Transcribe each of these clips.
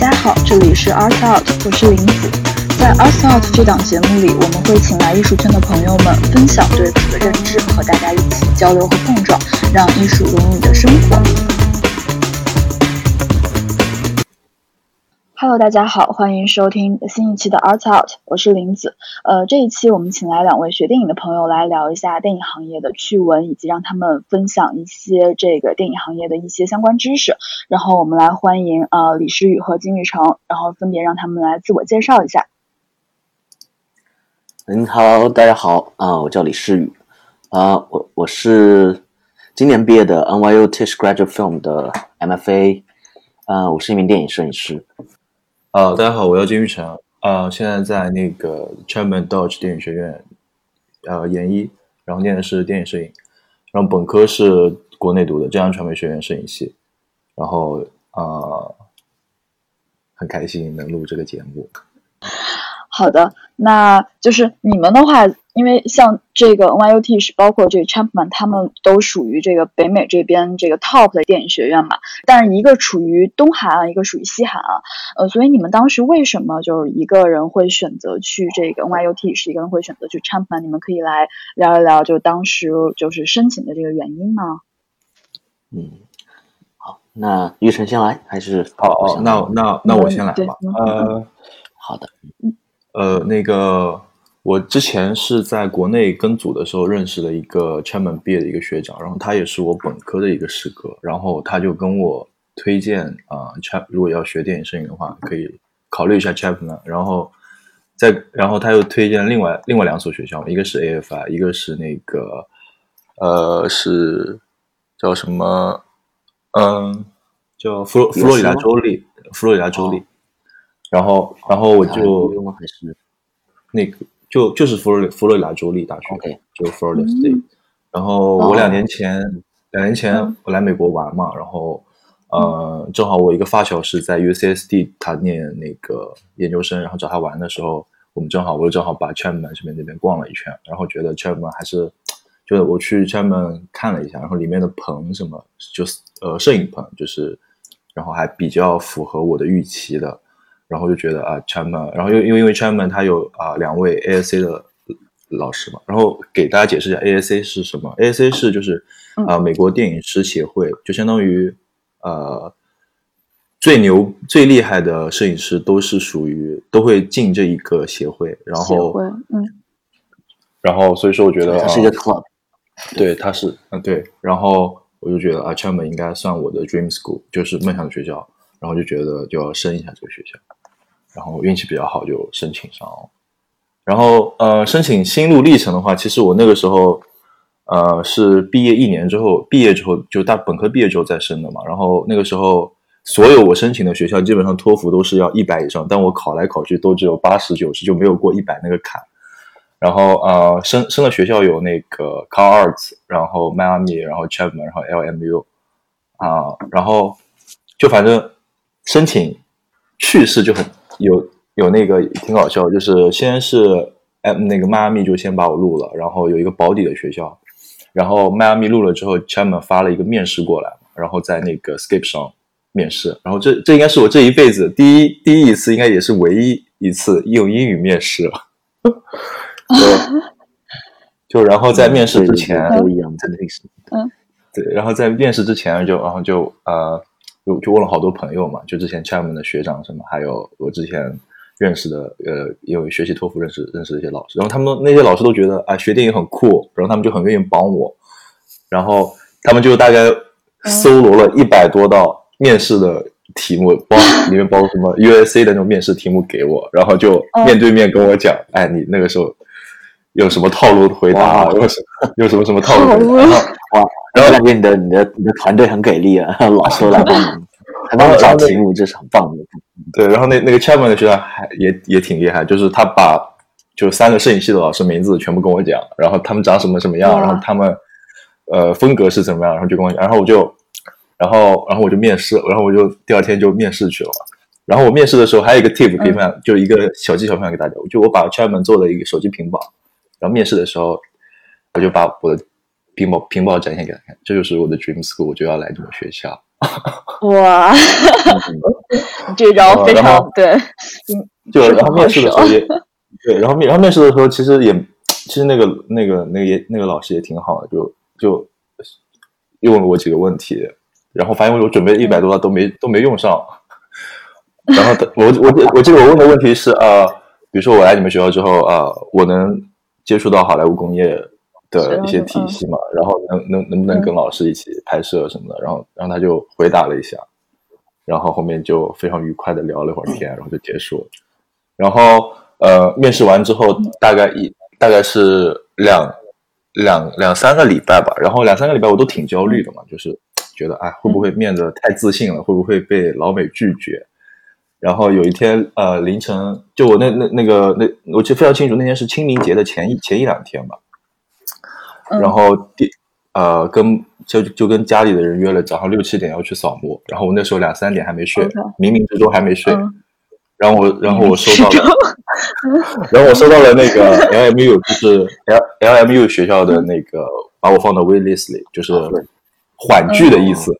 大家好，这里是 Art Out，我是林子。在 Art Out 这档节目里，我们会请来艺术圈的朋友们分享对此的认知，和大家一起交流和碰撞，让艺术融入你的生活。Hello，大家好，欢迎收听新一期的 Art Out，我是林子。呃，这一期我们请来两位学电影的朋友来聊一下电影行业的趣闻，以及让他们分享一些这个电影行业的一些相关知识。然后我们来欢迎呃李诗雨和金玉成，然后分别让他们来自我介绍一下。嗯，Hello，大家好啊，我叫李诗雨啊，我我是今年毕业的 NYU Tisch Graduate Film 的 MFA，啊，我是一名电影摄影师。呃，大家好，我叫金玉成，呃，现在在那个 Chapman Dodge 电影学院，呃，研一，然后念的是电影摄影，然后本科是国内读的浙江传媒学院摄影系，然后呃，很开心能录这个节目。好的，那就是你们的话，因为像这个 NYUT 是包括这个 Chapman，他们都属于这个北美这边这个 top 的电影学院嘛。但是一个处于东海岸，一个属于西海岸，呃，所以你们当时为什么就是一个人会选择去这个 NYUT，是一个人会选择去 Chapman？你们可以来聊一聊，就当时就是申请的这个原因吗？嗯，好，那玉成先来还是？哦哦，那那那我先来吧。呃，好的，嗯。呃，那个，我之前是在国内跟组的时候认识了一个 Chapman 毕业的一个学长，然后他也是我本科的一个师哥，然后他就跟我推荐啊，Chap 如果要学电影摄影的话，可以考虑一下 Chapman，然后再然后他又推荐另外另外两所学校，一个是 AFI，一个是那个呃是叫什么嗯叫弗洛佛罗里达州立佛罗里达州立。然后，然后我就还是那个，就就是佛罗里佛罗里达州立大学，就 Florida State。然后我两年前，两年前我来美国玩嘛，然后呃，正好我一个发小是在 UCSD，他念那个研究生，然后找他玩的时候，我们正好，我就正好把 Chapman 这边那边逛了一圈，然后觉得 Chapman 还是，就是我去 Chapman 看了一下，然后里面的棚什么，就是呃摄影棚，就是，然后还比较符合我的预期的。然后就觉得啊，Chapman，然后又因为因为 Chapman 他有啊两位 ASC 的老师嘛，然后给大家解释一下 ASC 是什么？ASC 是就是啊美国电影师协会，就相当于呃最牛最厉害的摄影师都是属于都会进这一个协会，然后嗯，然后所以说我觉得是一个 club，对，他是嗯对，然后我就觉得啊 Chapman 应该算我的 dream school，就是梦想的学校，然后就觉得就要升一下这个学校。然后运气比较好，就申请上了。然后呃，申请心路历程的话，其实我那个时候呃是毕业一年之后，毕业之后就大本科毕业之后再申的嘛。然后那个时候，所有我申请的学校基本上托福都是要一百以上，但我考来考去都只有八十九十，就没有过一百那个坎。然后呃，申申的学校有那个 Cal Arts，然后迈阿密，然后 Chapman，然后 LMU 啊，然后就反正申请去势就很。有有那个挺搞笑，就是先是哎那个迈阿密就先把我录了，然后有一个保底的学校，然后迈阿密录了之后，Chapman 发了一个面试过来，然后在那个 Skype 上面试，然后这这应该是我这一辈子第一第一一次，应该也是唯一一次用英语面试了，就然后在面试之前，嗯，对，然后在面试之前就然后就呃。就就问了好多朋友嘛，就之前 Chapman 的学长什么，还有我之前认识的，呃，因为学习托福认识认识的一些老师，然后他们那些老师都觉得啊，学电影很酷，然后他们就很愿意帮我，然后他们就大概搜罗了一百多道面试的题目，包里面包括什么 USC 的那种面试题目给我，然后就面对面跟我讲，哎，你那个时候有什么套路回答，有什么有什么什么套路，然后哇。然后感觉你的你的你的团队很给力啊，老师来 帮你，还帮我找题目，这是很棒的。对，然后那那个 Chapman 的学校还也也挺厉害，就是他把就三个摄影系的老师名字全部跟我讲，然后他们长什么什么样，然后他们呃风格是怎么样，然后就跟我讲，然后我就然后然后我就面试，然后我就第二天就面试去了。然后我面试的时候还有一个 tip 可以分享，就一个小技巧分享给大家，就我把 Chapman 做了一个手机屏保，然后面试的时候我就把我的。屏保屏保展现给他看，这就是我的 dream school，我就要来这个学校。哇，这招非常对，就然后面试的时候也 对，然后面然后面试的时候其实也其实那个那个那个也那个老师也挺好的，就就又问了我几个问题，然后发现我准备一百多道都没都没用上，然后我我我记得我问的问题是啊，比如说我来你们学校之后啊，我能接触到好莱坞工业。的一些体系嘛，然后能能能不能跟老师一起拍摄什么的，然后然后他就回答了一下，然后后面就非常愉快的聊了会儿天，然后就结束了。然后呃，面试完之后大概一大概是两两两三个礼拜吧，然后两三个礼拜我都挺焦虑的嘛，就是觉得哎会不会面的太自信了，会不会被老美拒绝？然后有一天呃凌晨，就我那那那个那我记得非常清楚，那天是清明节的前一前一两天吧。然后第呃跟就就跟家里的人约了早上六七点要去扫墓，然后我那时候两三点还没睡，冥冥之中还没睡，然后我然后我收到了，然后我收到了那个 LMU 就是 L LMU 学校的那个把我放到 wait list 里，就是缓拒的意思。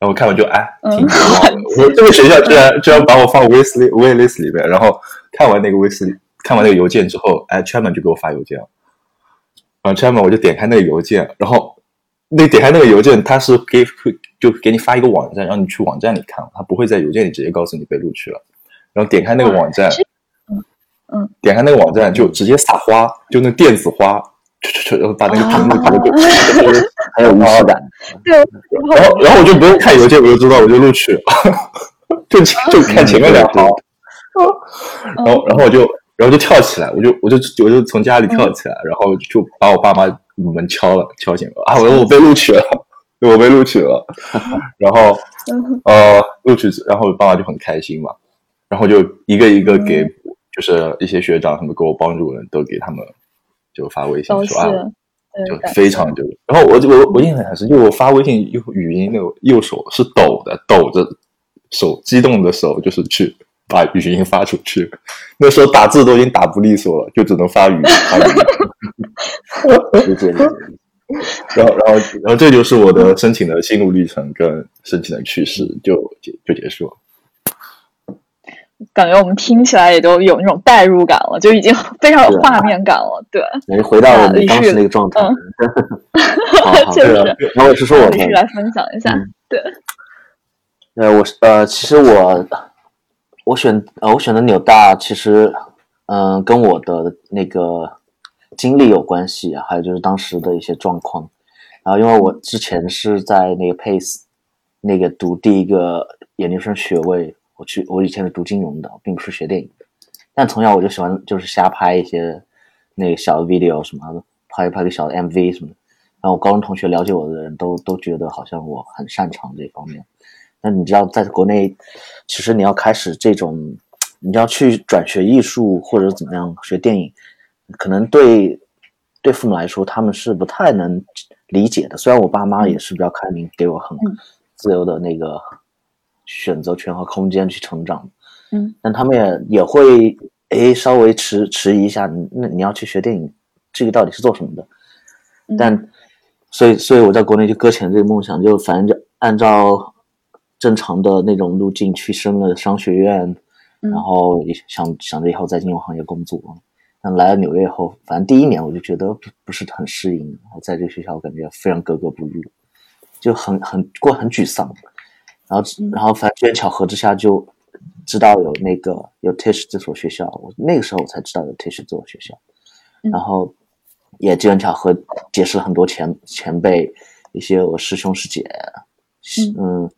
然后看完就哎挺绝望的，我说这个学校居然居然把我放 wait list wait list 里面。然后看完那个 wait 看完那个邮件之后，哎 Chairman 就给我发邮件了。然后 Chairman 我就点开那个邮件，然后那点开那个邮件，他是给就给你发一个网站，让你去网站里看，他不会在邮件里直接告诉你被录取了。然后点开那个网站，嗯嗯，点开那个网站就直接撒花，就那电子花，然后把那个屏幕给 很有仪式感。对，然后然后我就不用看邮件，我就知道我就录取了，就就看前面两行，然后然后我就。然后就跳起来，我就我就我就从家里跳起来，然后就把我爸妈门敲了，敲醒了啊！我说我被录取了，我被录取了。然后呃，录取，然后爸妈就很开心嘛，然后就一个一个给，就是一些学长什么给我帮助的人都给他们就发微信说啊，就非常就，然后我我我印象很深，就我发微信用语音那个右手是抖的，抖着手激动的手就是去。把语音发出去，那时候打字都已经打不利索了，就只能发语音。然后，然后，然后这就是我的申请的心路历程跟申请的趣事，就结就结束了。感觉我们听起来也都有那种代入感了，就已经非常有画面感了。对，回到我们当时那个状态。确实。然后我是说，我来分享一下。对。呃，我是呃，其实我。我选呃，我选的纽大其实，嗯，跟我的那个经历有关系，还有就是当时的一些状况。然后，因为我之前是在那个 Pace 那个读第一个研究生学位，我去我以前是读金融的，并不是学电影。但从小我就喜欢就是瞎拍一些那个小的 video 什么的，拍一拍个小的 MV 什么的。然后我高中同学了解我的人都都觉得好像我很擅长这方面。那你知道，在国内，其实你要开始这种，你要去转学艺术或者怎么样学电影，可能对对父母来说他们是不太能理解的。虽然我爸妈也是比较开明，给我很自由的那个选择权和空间去成长，嗯，但他们也也会诶稍微迟迟疑一下，那你要去学电影，这个到底是做什么的？但所以所以我在国内就搁浅这个梦想，就反正就按照。正常的那种路径去升了商学院，然后也想想着以后在金融行业工作。但来了纽约以后，反正第一年我就觉得不不是很适应，然后在这个学校我感觉非常格格不入，就很很过很沮丧。然后然后反正机缘巧合之下就知道有那个有 Tish 这所学校，我那个时候我才知道有 Tish 这所学校。然后也机缘巧合结识了很多前前辈，一些我师兄师姐，嗯。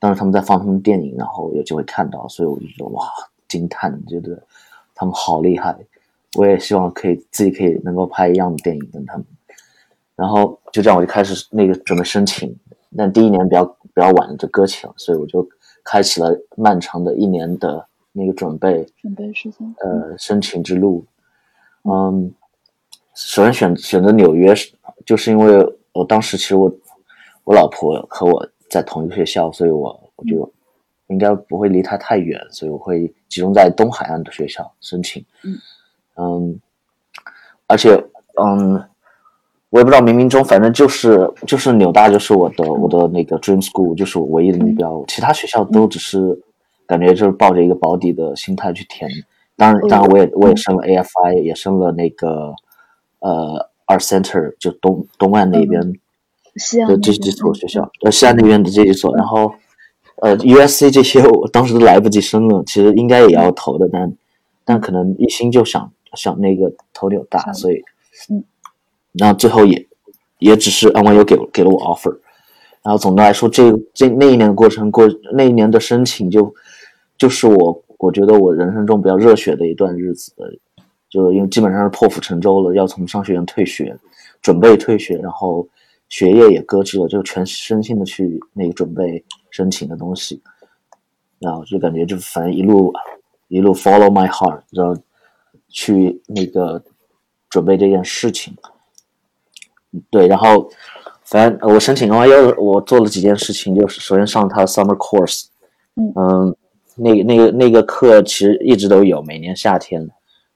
当时他们在放他们电影，然后有机会看到，所以我就觉得哇，惊叹，觉得他们好厉害。我也希望可以自己可以能够拍一样的电影跟他们。然后就这样，我就开始那个准备申请。但第一年比较比较晚就搁浅了，所以我就开启了漫长的一年的那个准备准备时间。呃，申请之路。嗯，首先选选择纽约是，就是因为我当时其实我我老婆和我。在同一个学校，所以我我就应该不会离他太远，所以我会集中在东海岸的学校申请。嗯，而且嗯，我也不知道冥冥中，反正就是就是纽大就是我的我的那个 dream school，就是我唯一的目标，其他学校都只是感觉就是抱着一个保底的心态去填。当然，当然我也我也升了 AFI，也升了那个呃 Art Center，就东东岸那边的这几所学校，呃西安那边的这几所，然后呃 USC 这些 我当时都来不及申了，其实应该也要投的，但但可能一心就想想那个投纽大，所以嗯。然后最后也，也只是 NYU 给给了我 offer，然后总的来说，这这那一年的过程过那一年的申请就，就是我我觉得我人生中比较热血的一段日子，就因为基本上是破釜沉舟了，要从商学院退学，准备退学，然后学业也搁置了，就全身心的去那个准备申请的东西，然后就感觉就反正一路一路 follow my heart，然后去那个准备这件事情。对，然后反正我申请 NYU，我做了几件事情，就是首先上他的 summer course，嗯，那个那个那个课其实一直都有，每年夏天，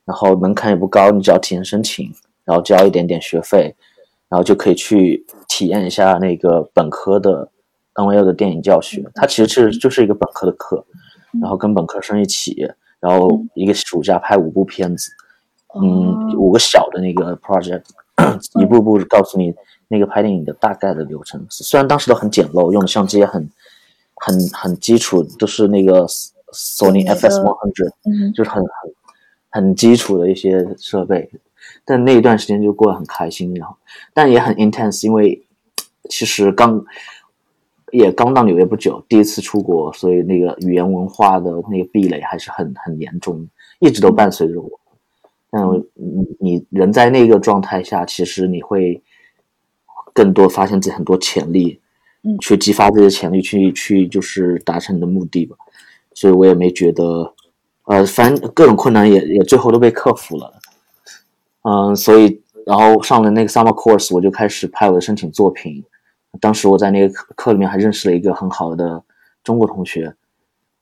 然后门槛也不高，你只要提前申请，然后交一点点学费，然后就可以去体验一下那个本科的 NYU 的电影教学。它其实是就是一个本科的课，然后跟本科生一起，然后一个暑假拍五部片子，嗯，五个小的那个 project。一步步告诉你那个拍电影的大概的流程，虽然当时都很简陋，用的相机也很很很基础，都是那个 Sony FS One Hundred，就是很很很基础的一些设备，但那一段时间就过得很开心，然后但也很 intense，因为其实刚也刚到纽约不久，第一次出国，所以那个语言文化的那个壁垒还是很很严重，一直都伴随着我。但你你人在那个状态下，其实你会更多发现自己很多潜力，嗯，去激发这些潜力，去去就是达成你的目的吧。所以我也没觉得，呃，反正各种困难也也最后都被克服了。嗯，所以然后上了那个 summer course，我就开始拍我的申请作品。当时我在那个课课里面还认识了一个很好的中国同学，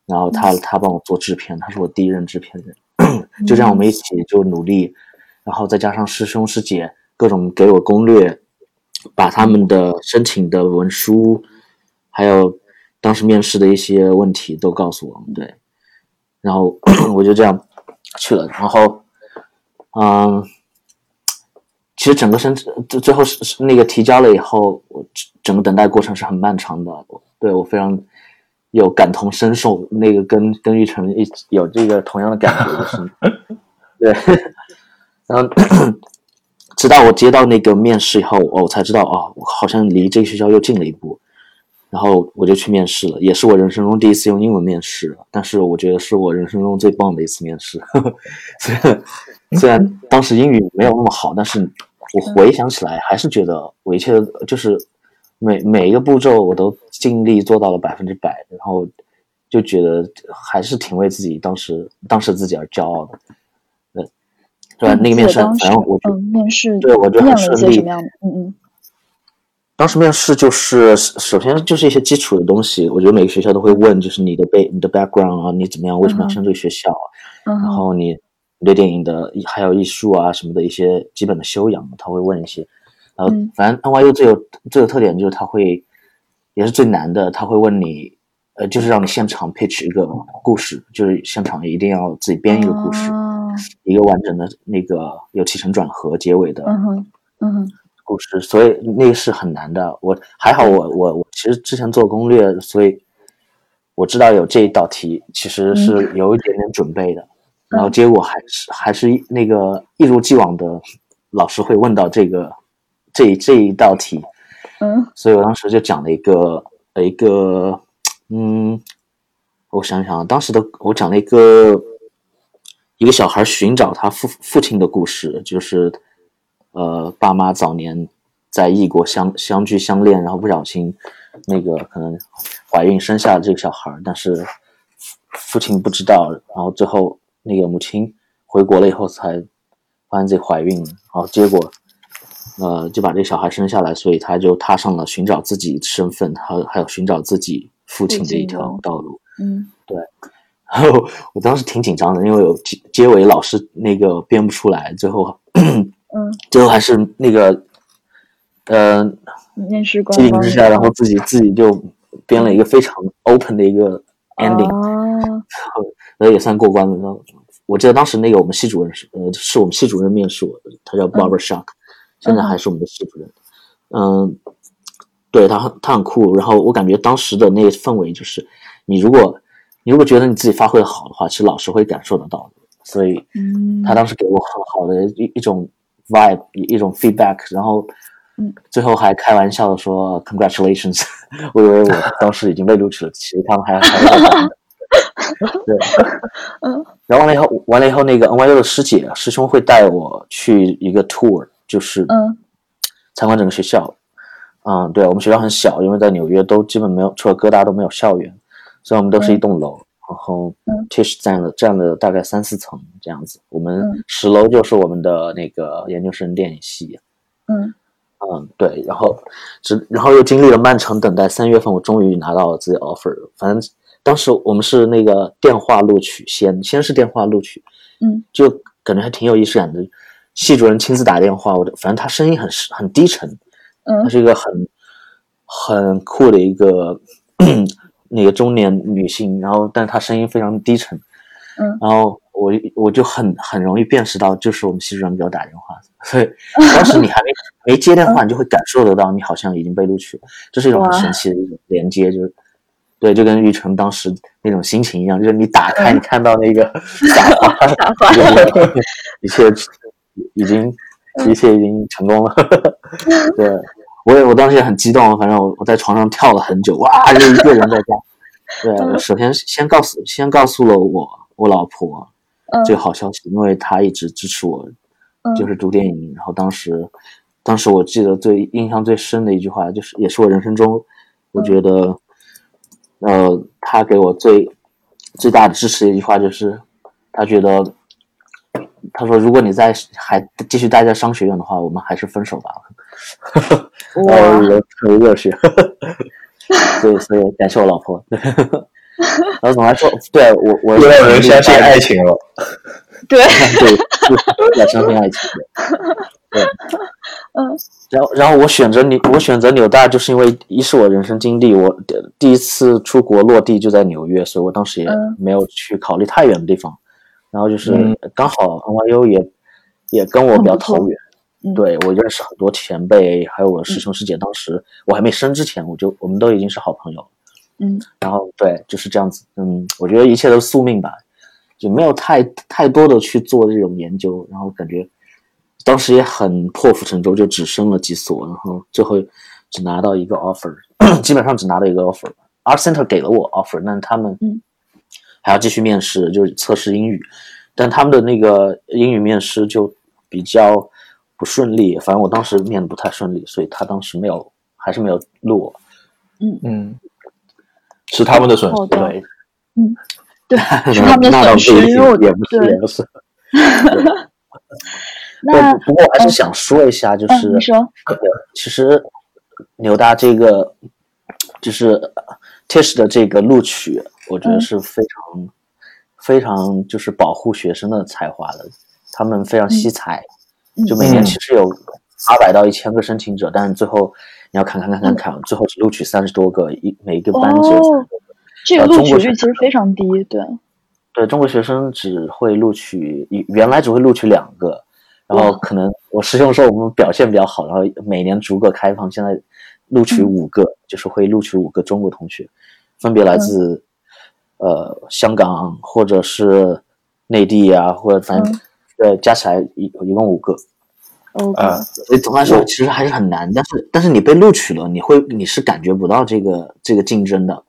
然后他他帮我做制片，他是我第一任制片人。就这样，我们一起就努力，然后再加上师兄师姐各种给我攻略，把他们的申请的文书，还有当时面试的一些问题都告诉我们。对，然后 我就这样去了。然后，嗯，其实整个申最最后是是那个提交了以后，我整个等待过程是很漫长的。对我非常。有感同身受，那个跟跟玉成一有这个同样的感觉，对。然后直到我接到那个面试以后，我才知道哦，我好像离这个学校又近了一步。然后我就去面试了，也是我人生中第一次用英文面试，但是我觉得是我人生中最棒的一次面试。虽然虽然当时英语没有那么好，但是我回想起来还是觉得我一切就是。每每一个步骤我都尽力做到了百分之百，然后就觉得还是挺为自己当时当时自己而骄傲的，对，对吧？那个面试，反正我嗯，面试对我觉得很顺利。嗯嗯。当时面试就是首先就是一些基础的东西，我觉得每个学校都会问，就是你的背你的 background 啊，你怎么样？为什么要上这个学校？嗯。然后你对电影的还有艺术啊什么的一些基本的修养，他会问一些。呃，反正 NYU 最有最有特点就是他会，也是最难的，他会问你，呃，就是让你现场 pitch 一个故事，就是现场一定要自己编一个故事，一个完整的那个有起承转合、结尾的，嗯故事，所以那个是很难的。我还好，我我我其实之前做攻略，所以我知道有这一道题，其实是有一点点准备的，然后结果还是还是那个一如既往的，老师会问到这个。这这一道题，嗯，所以我当时就讲了一个呃一个，嗯，我想想，当时的我讲了一个一个小孩寻找他父父亲的故事，就是呃爸妈早年在异国相相聚相恋，然后不小心那个可能怀孕生下了这个小孩，但是父亲不知道，然后最后那个母亲回国了以后才发现自己怀孕，然后结果。呃，就把这小孩生下来，所以他就踏上了寻找自己身份，还有还有寻找自己父亲的一条道路。嗯，对。然后我当时挺紧张的，因为有结结尾老是那个编不出来，最后，嗯，最后还是那个呃，面试官机灵之下，然后自己自己就编了一个非常 open 的一个 ending，、哦，然后也算过关了。然后我记得当时那个我们系主任是呃是我们系主任面试我的，他叫 Barbara Shark，、现在还是我们的系主任。嗯，对他很他很酷，然后我感觉当时的那个氛围就是，你如果你如果觉得你自己发挥的好的话，其实老师会感受得到的。所以嗯，他当时给我很好的一一种 vibe，一一种 feedback，然后嗯最后还开玩笑的说 congratulations，我以为我当时已经被录取了，其实他们还还在等的对，嗯 然后完了以后，完了以后，那个 NYU 的师姐师兄会带我去一个 tour，就是嗯参观整个学校。嗯，对我们学校很小，因为在纽约都基本没有，除了哥大都没有校园，所以我们都是一栋楼。然后嗯 Tish 占了占了大概三四层这样子，我们嗯十楼就是我们的那个研究生电影系。嗯嗯，对，然后只然后又经历了漫长等待，三月份我终于拿到了自己 offer。反正当时我们是那个电话录取先，先是电话录取，嗯，就感觉还挺有仪式感的。系主任亲自打电话，我的反正他声音很很低沉，她嗯是一个很很酷的一个 那个中年女性，然后但她声音非常低沉，嗯然后我我就很很容易辨识到就是我们系主任给我打电话，所以当时你还没没接电话，你就会感受得到你好像已经被录取了，这是一种很神奇的一种连接，就是。对，就跟玉成当时那种心情一样，就是你打开，嗯你看到那个 撒花，撒花一切已经一切已经成功了。对，我也我当时也很激动，反正我我在床上跳了很久，哇，就一个人在家。对，我首先先告诉先告诉了我我老婆嗯这个好消息，因为她一直支持我，嗯就是读电影。然后当时当时我记得最印象最深的一句话，就是也是我人生中我觉得。呃，他给我最最大的支持的一句话就是，他觉得，他说，如果你在还继续待在商学院的话，我们还是分手吧。我特别热血，所以所以感谢我老婆。然后总的来说，对我我又让人相信爱情了。对 对，对要相信爱情。对，嗯然后然后我选择纽我选择纽大，就是因为一是我人生经历，我的第一次出国落地就在纽约，所以我当时也嗯没有去考虑太远的地方。然后就是嗯刚好 NYU 也也跟我比较投缘，嗯对我认识很多前辈，还有我师兄师姐。当时我还没升之前，我就我们都已经是好朋友。嗯然后对，就是这样子。嗯，我觉得一切都是宿命吧，就没有太太多的去做这种研究，然后感觉当时也很破釜沉舟，就只升了几所，然后最后只拿到一个 offer，基本上只拿到一个 offer。Art Center 给了我 offer，但他们嗯还要继续面试，就是测试英语，但他们的那个英语面试就比较不顺利，反正我当时面的不太顺利，所以他当时没有，还是没有录我。嗯嗯，是他们的损失。对，嗯对，是他们的损失，也不是，对也不是。那不不过我还是想说一下，就嗯是、你说其实牛大这个就是 Tish 的这个录取，我觉得嗯。是非常、非常就是保护学生的才华的，他们非常惜才，嗯。就每年嗯。其实有八百到一千个申请者，但是最后你要看看看看看，最后只录取三十多个，一每一个班只有30哦多个。这个呃录取率其实非常低，对，对中国学生只会录取，原来只会录取两个，然后可能我师兄说我们表现比较好，然后每年逐个开放，现在录取嗯。五个，就是会录取五个中国同学，分别来自、呃香港或者是内地啊，或者反正、嗯。对加起来一一共五个，OK，啊所以总的来说其实还是很难，但是但是你被录取了，你会你是感觉不到这个这个竞争的，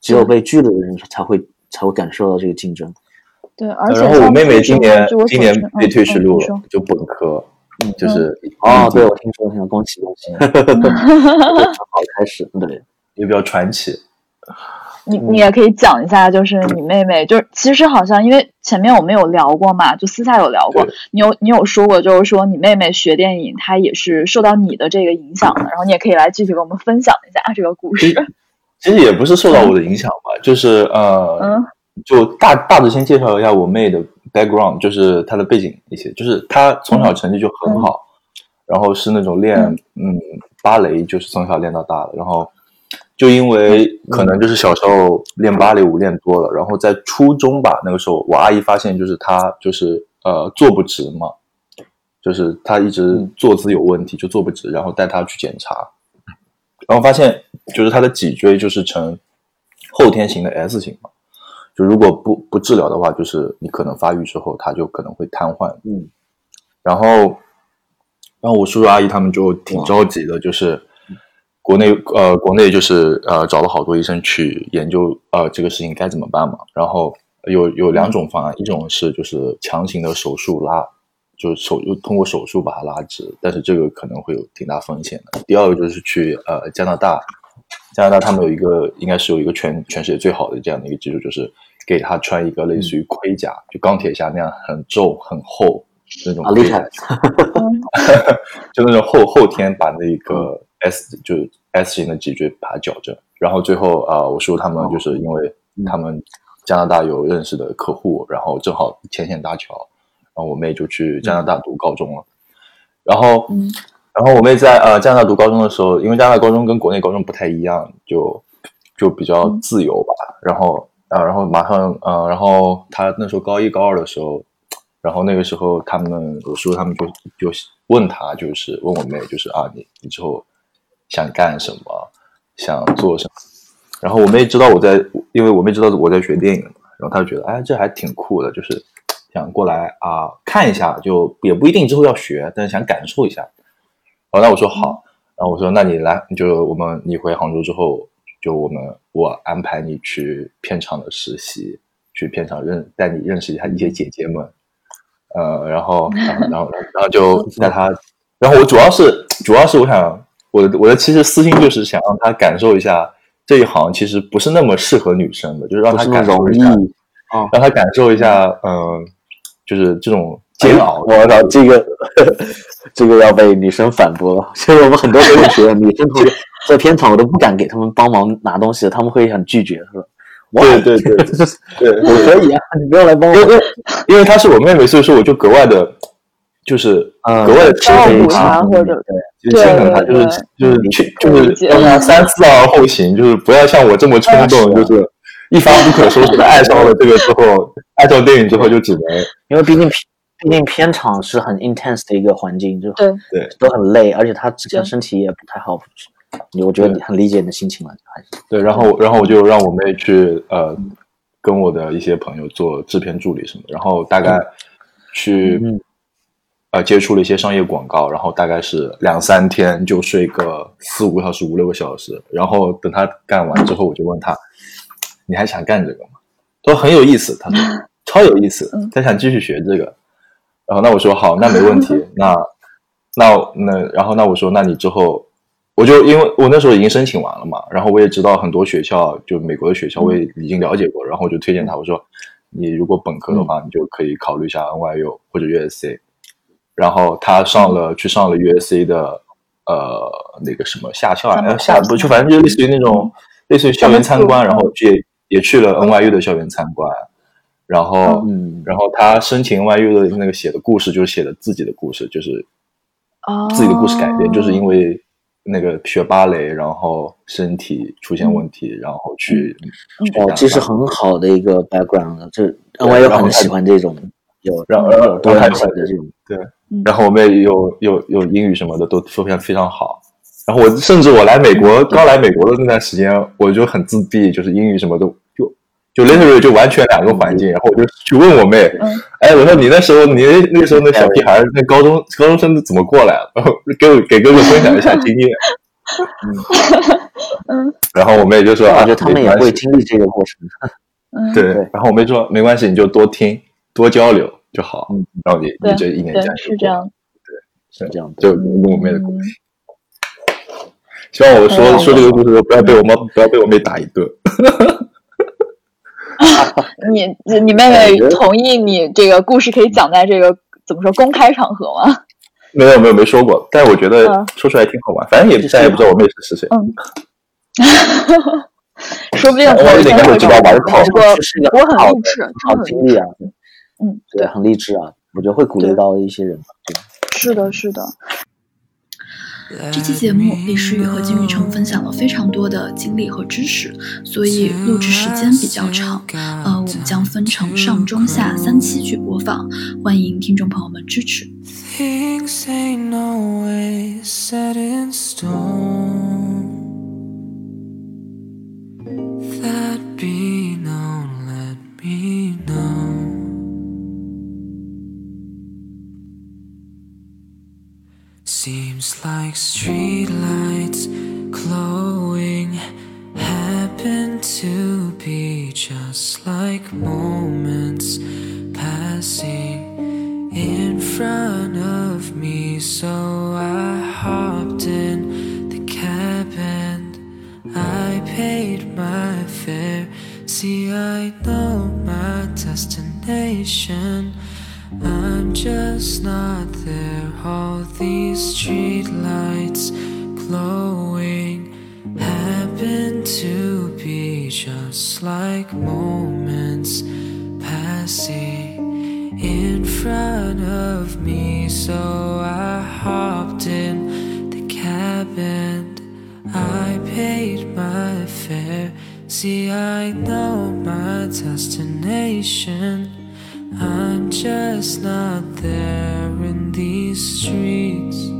只有嗯。被拒了的人才会才会感受到这个竞争。对，而且然后我妹妹今年今年被退学录了，就本科，就是哦，对，我听说，听说，恭喜恭喜，好开始，对，也比较传奇。你你也可以讲一下，就是你妹妹，就是其实好像因为前面我们有聊过嘛，就私下有聊过，你有你有说过，就是说你妹妹学电影，她也是受到你的这个影响的，然后你也可以来具体给我们分享一下这个故事。其实也不是受到我的影响吧，就是呃，嗯就大大致先介绍一下我妹的 background，就是她的背景一些，就是她从小成绩就很好，然后是那种练嗯。嗯芭蕾就是从小练到大的，然后就因为可能就是小时候练芭蕾舞练多了，然后在初中吧，那个时候我阿姨发现就是她就是呃坐不直嘛，就是她一直坐姿有问题，就坐不直，然后带她去检查，然后发现就是她的脊椎就是呈后天型的 S 型嘛，就如果不不治疗的话，就是你可能发育之后，它就可能会瘫痪。嗯，然后，然后我叔叔阿姨他们就挺着急的，就是国内呃国内就是呃找了好多医生去研究呃这个事情该怎么办嘛。然后有有两种方案，一种是就是强行的手术拉，就是手就通过手术把它拉直，但是这个可能会有挺大风险的。第二个就是去呃加拿大。加拿大他们有一个，应该是有一个全全世界最好的这样的一个技术，就是给他穿一个类似于盔甲，就钢铁侠那样很皱很厚那种厉害，就那种后后天把那个 S 就 S 型的脊椎把它矫正，然后最后啊，我叔他们就是因为他们加拿大有认识的客户，然后正好牵线搭桥，然后我妹就去加拿大读高中了，然后。然后我妹在呃加拿大读高中的时候，因为加拿大高中跟国内高中不太一样，就就比较自由吧。然后啊，然后马上啊，然后他那时候高一高二的时候，然后那个时候他们我叔他们就就问他，就是问我妹，就是啊，你你之后想干什么，想做什么？然后我妹知道我在，因为我妹知道我在学电影嘛，然后她就觉得哎，这还挺酷的，就是想过来啊看一下，就也不一定之后要学，但是想感受一下。哦，那我说好，然后我说那你来，就我们你回杭州之后，就我们我安排你去片场的实习，去片场认带你认识一下一些姐姐们，呃，然后然后然后 然后就带他，然后我主要是主要是我想我的我的其实私心就是想让他感受一下这一行其实不是那么适合女生的，就是让他感受一下，啊，让他感受一下，嗯，就是这种。煎熬，我操，这个 这个要被女生反驳了。现在我们很多同学，女生同学 在片场，我都不敢给他们帮忙拿东西，他们会很拒绝，是吧？对对对对，我可以啊，你不要来帮我，因为她是我妹妹，所以说我就格外的，就是格外的照顾她，或者对，就心疼她，就是就是去就是让她三思而后行，就是不要像我这么冲动，就是一发不可收拾的爱上了这个之后，爱上电影之后就只能，因为毕竟。毕竟片场是很 intense 的一个环境，就对。对。都很累，而且他之前身体也不太好，你我觉得你很理解你的心情了，还是对。然后然后我就让我妹去呃跟我的一些朋友做制片助理什么，然后大概去呃接触了一些商业广告，然后大概是两三天就睡个四五个小时五六个小时，然后等他干完之后，我就问他你还想干这个吗？他说很有意思，他说超有意思，他想继续学这个。然后那我说好，那没问题。那那那然后那我说，那你之后我就因为我那时候已经申请完了嘛，然后我也知道很多学校，就美国的学校我也已经了解过，然后我就推荐他，我说你如果本科的话，你就可以考虑一下 NYU 或者 USC。然后他上了去上了 USC 的呃那个什么夏校啊，夏不就反正就类似于那种类似于校园参观，然后也也去了 NYU 的校园参观。然后，嗯，然后他申请 NYU 的那个写的故事，就是写的自己的故事，就是自己的故事改编，就是因为那个学芭蕾，然后身体出现问题，然后去哦，这是很好的一个 background，这 NYU 很喜欢这种有让多样性的这种。对。然后我们有有有英语什么的都说非常非常好。然后我甚至我来美国刚来美国的那段时间，我就很自闭，就是英语什么都。就 literally 就完全两个环境，然后我就去问我妹，哎，我说你那时候你那个时候那小屁孩那高中高中生怎么过来？然后给我给哥哥分享一下经验。嗯 然后我妹就说，我觉得他们也会经历这个过程。嗯，对。然后我妹说没关系，你就多听多交流就好。嗯，然后你你这一年加是这样，对，是这样。就问我妹的故事。希望我说说这个故事不要被我妈不要被我妹打一顿。你 你妹妹同意你这个故事可以讲在这个怎么说公开场合吗？没有没有没说过，但是我觉得说出来挺好玩，反正也再也不知道我妹是谁。嗯，说不定我有点会知道吧？我很励志，好经历啊！嗯，对，很励志啊！我觉得会鼓励到一些人。是的，是的。这期节目，李诗雨和金宇成分享了非常多的经历和知识，所以录制时间比较长。呃，我们将分成上、中、下三期去播放，欢迎听众朋友们支持。Seems like street. Me. So I hopped in the cab and I paid my fare. See, I know my destination. I'm just not there in these streets.